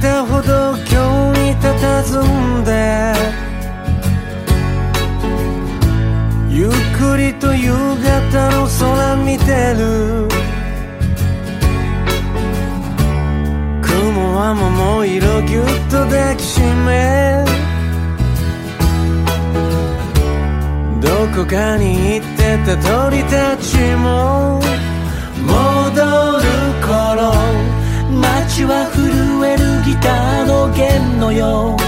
た歩道橋に佇んでゆっくりと夕方の空見てる。雲は桃色ぎゅっと抱きしめどこかに行ってた鳥たちも戻る頃街は震える。ギターの弦のよう。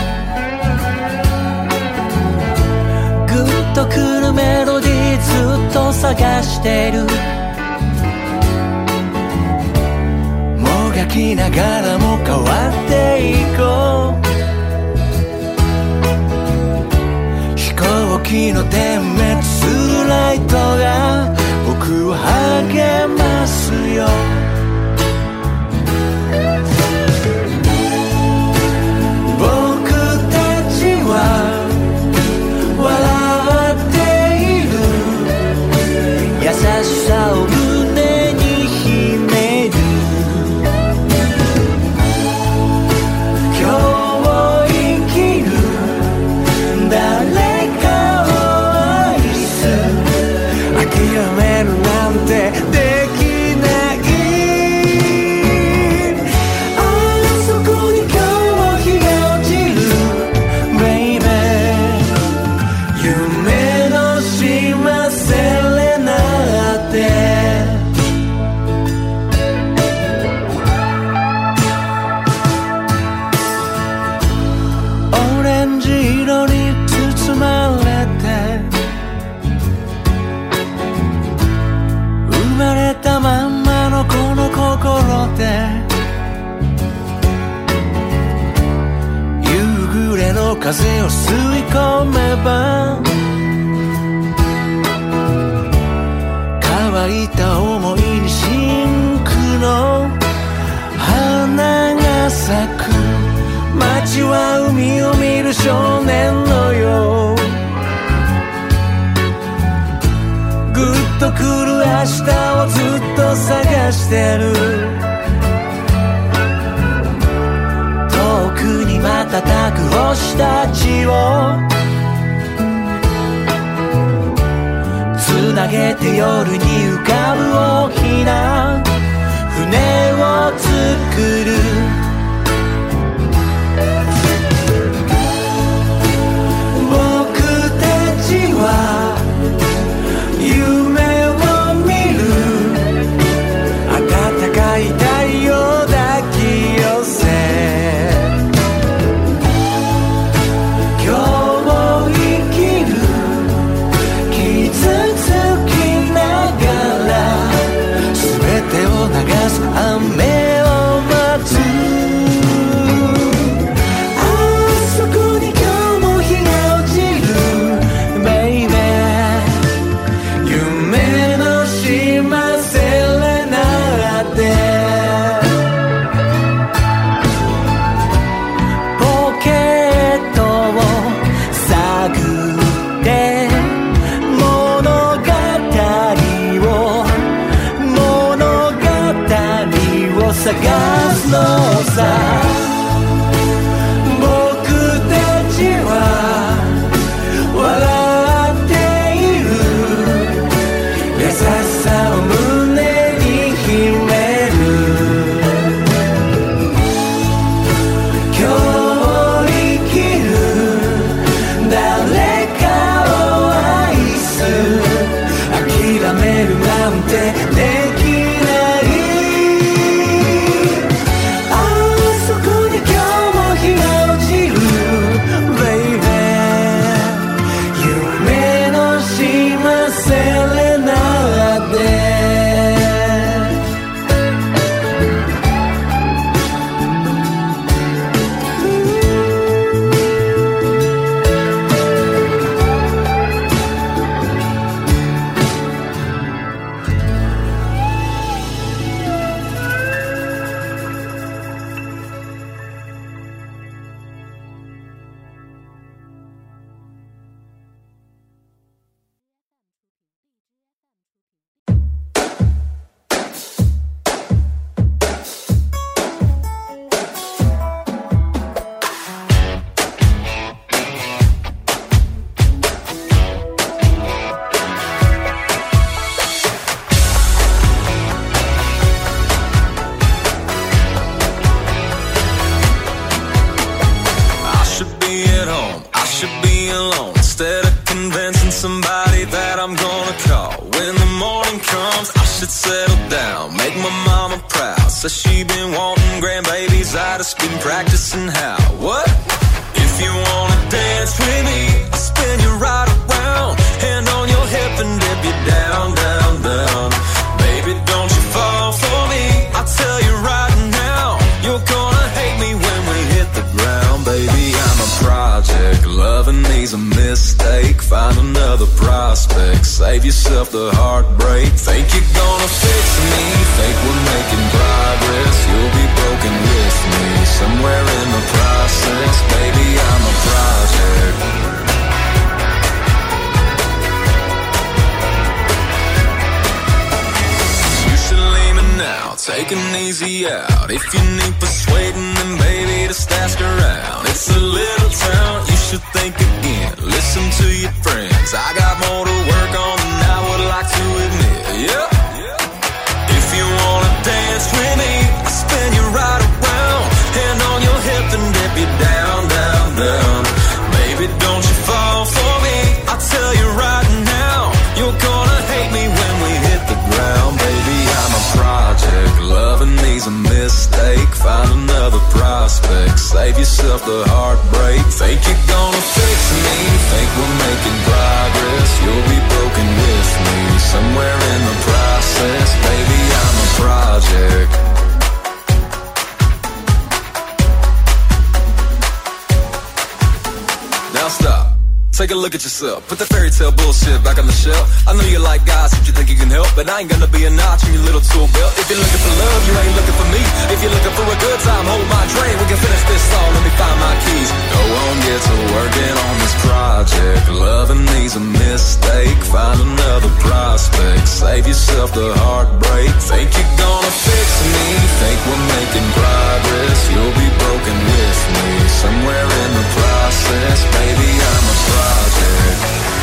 グッとくるメロディーずっと探してる。もがきながらも変わっていこう。飛行機の点滅するライトが僕を励ますよ。風を吸い込めば乾いた想いに真紅の花が咲く街は海を見る少年のよう。ぐっと来る明日をずっと探してる。瞬く星たちをつなげて夜に浮かぶ大きな船を作る。How. What? If you wanna dance with me, I'll spin you right around, hand on your hip and dip you down, down, down. Baby, don't you fall for me? I tell you right now, you're gonna hate me when we hit the ground, baby. I'm a project, loving me's a mistake. Find another prospect, save yourself the heartbreak. Think you're gonna fix me? Think we're making progress? You'll be broken with me somewhere in the process, baby. I'm a project. Take an easy out. If you need persuading, then baby, just ask around. It's a little town, you should think again. Listen to your friends. I got more to work on than I would like to admit. Yeah. If you wanna dance with me, I'll spin you right around. Hand on your hip and dip you down, down, down. Baby, don't you fall for me. I'll tell you right now, you're gonna hate me when we hit the ground, baby. I'm a project, loving me's a mistake. Find another prospect, save yourself the heartbreak. Think you're gonna fix me? Think we're making progress? You'll be broken with me somewhere in the process, baby. Look at yourself. Put the fairy tale bullshit back on the shelf. I know you like guys if you think you can help, but I ain't gonna be a notch in your little tool belt. If you're looking for love, you ain't looking for me. If you're looking for a good time, hold my train. We can finish this song. Let me find my keys. Go on, get to working on this project. Loving me's a mistake. Find another prospect. Save yourself the heartbreak. Think you're gonna fix me? Think we're making progress? You'll be broken with me somewhere in the process, baby. I'm a project. Yeah.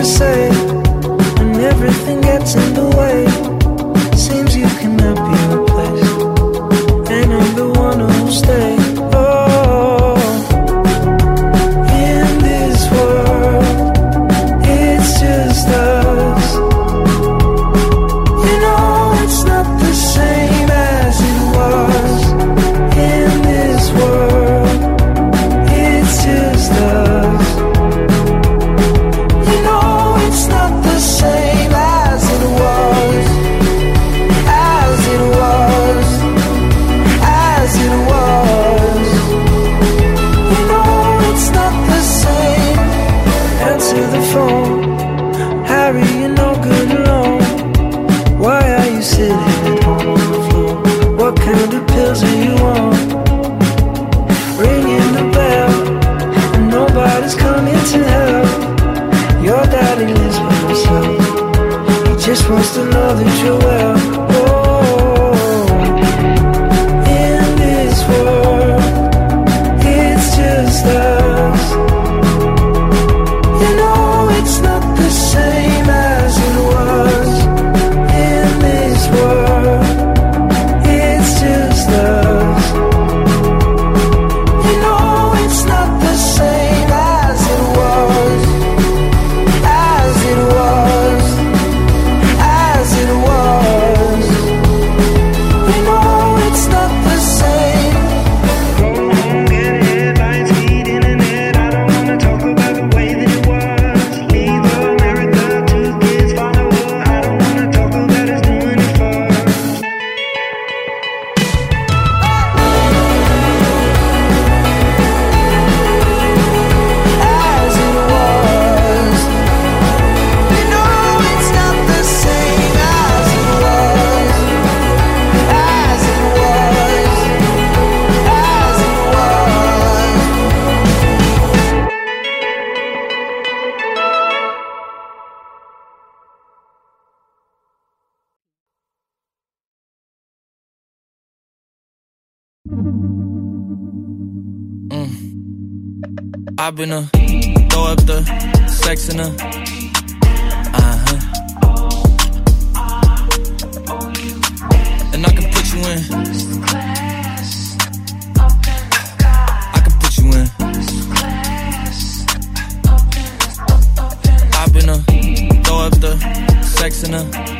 Nothing say, and everything gets in the way. I've been a throw up the sex in a uh huh. And I can put you in. I can put you in. I've been a throw up the sex in a.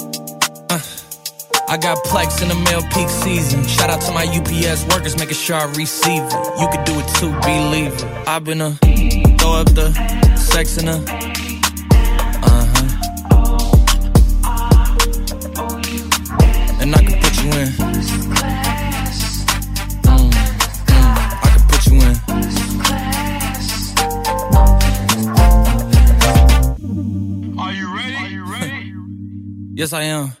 I got plex in the mail peak season. Shout out to my UPS workers, making sure I receive it. You can do it too, believe it. I've been a throw up the sex in a. Uh huh. And I can put you in. Mm, I can put you in. Are you ready? Are you ready? yes, I am.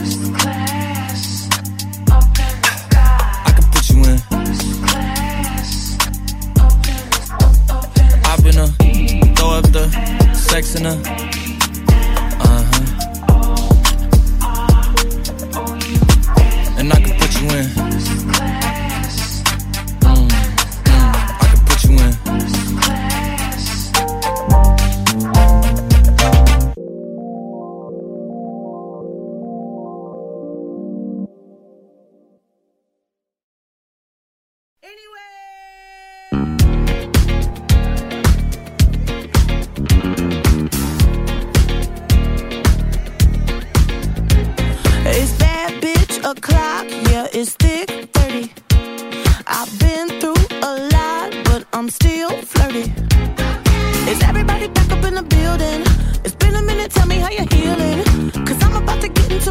sex in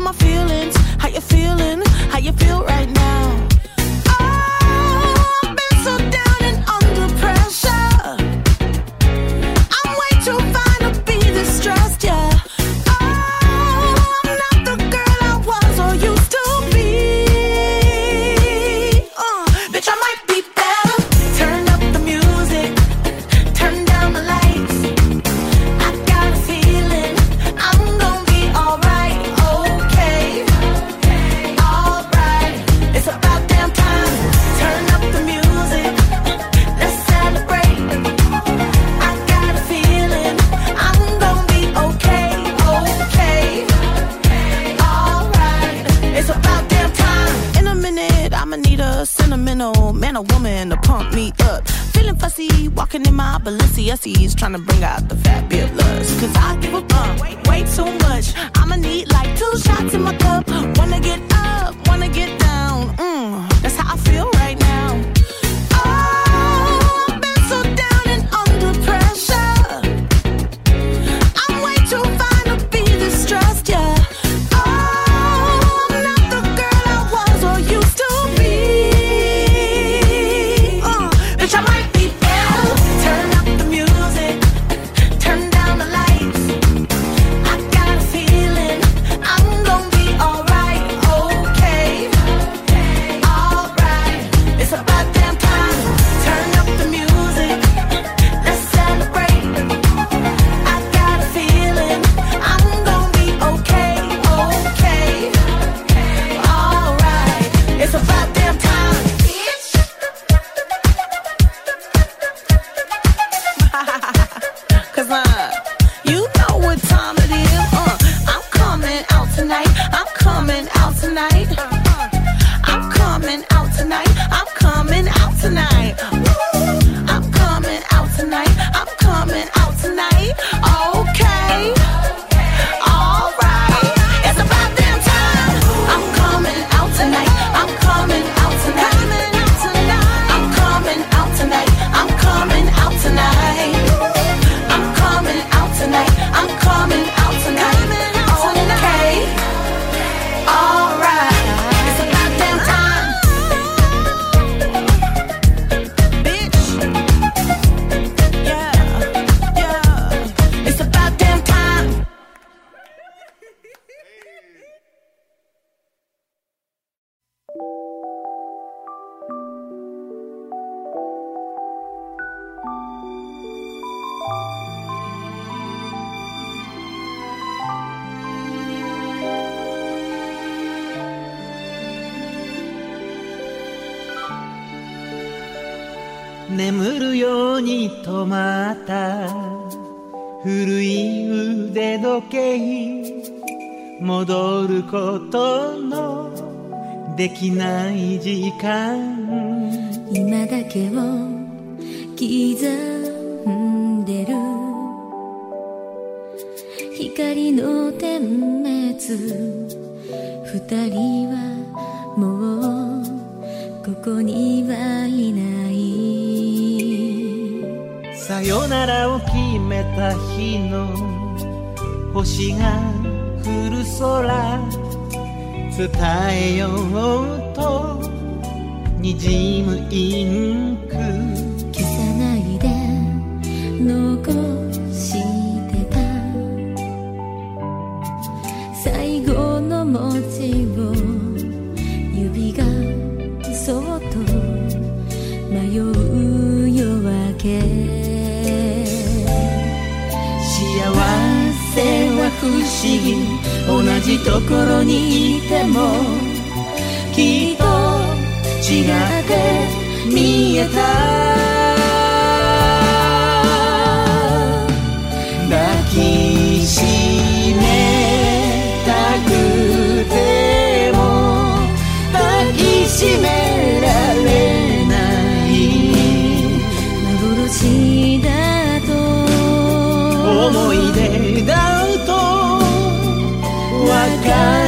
to my feelings. a woman to pump me up. Feeling fussy, walking in my Balenciagas, trying to bring out the fabulous. Cause I give a fuck, way, way too much. I'ma need like two shots in my cup. Wanna get up, wanna get down. mmm. 眠るように止まった。古い腕時計戻ることのできない時間。今だけを刻んでる。光の点滅。二人はもうここにはいない。さよならを決めた日の星が降る空伝えようとにじむイン思議。同じところにいてもきっと違って見えた。抱きしめたくても抱きしめられない。幻だと。思い God.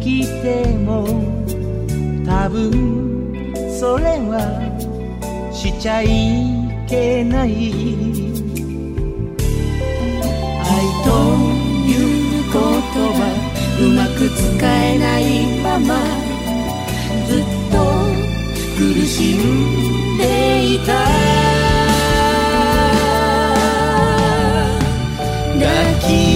きても多分それはしちゃいけない。愛という言葉うまく使えないままずっと苦しんでいた。抱き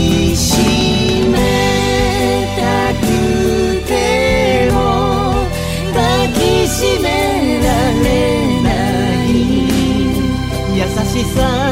さ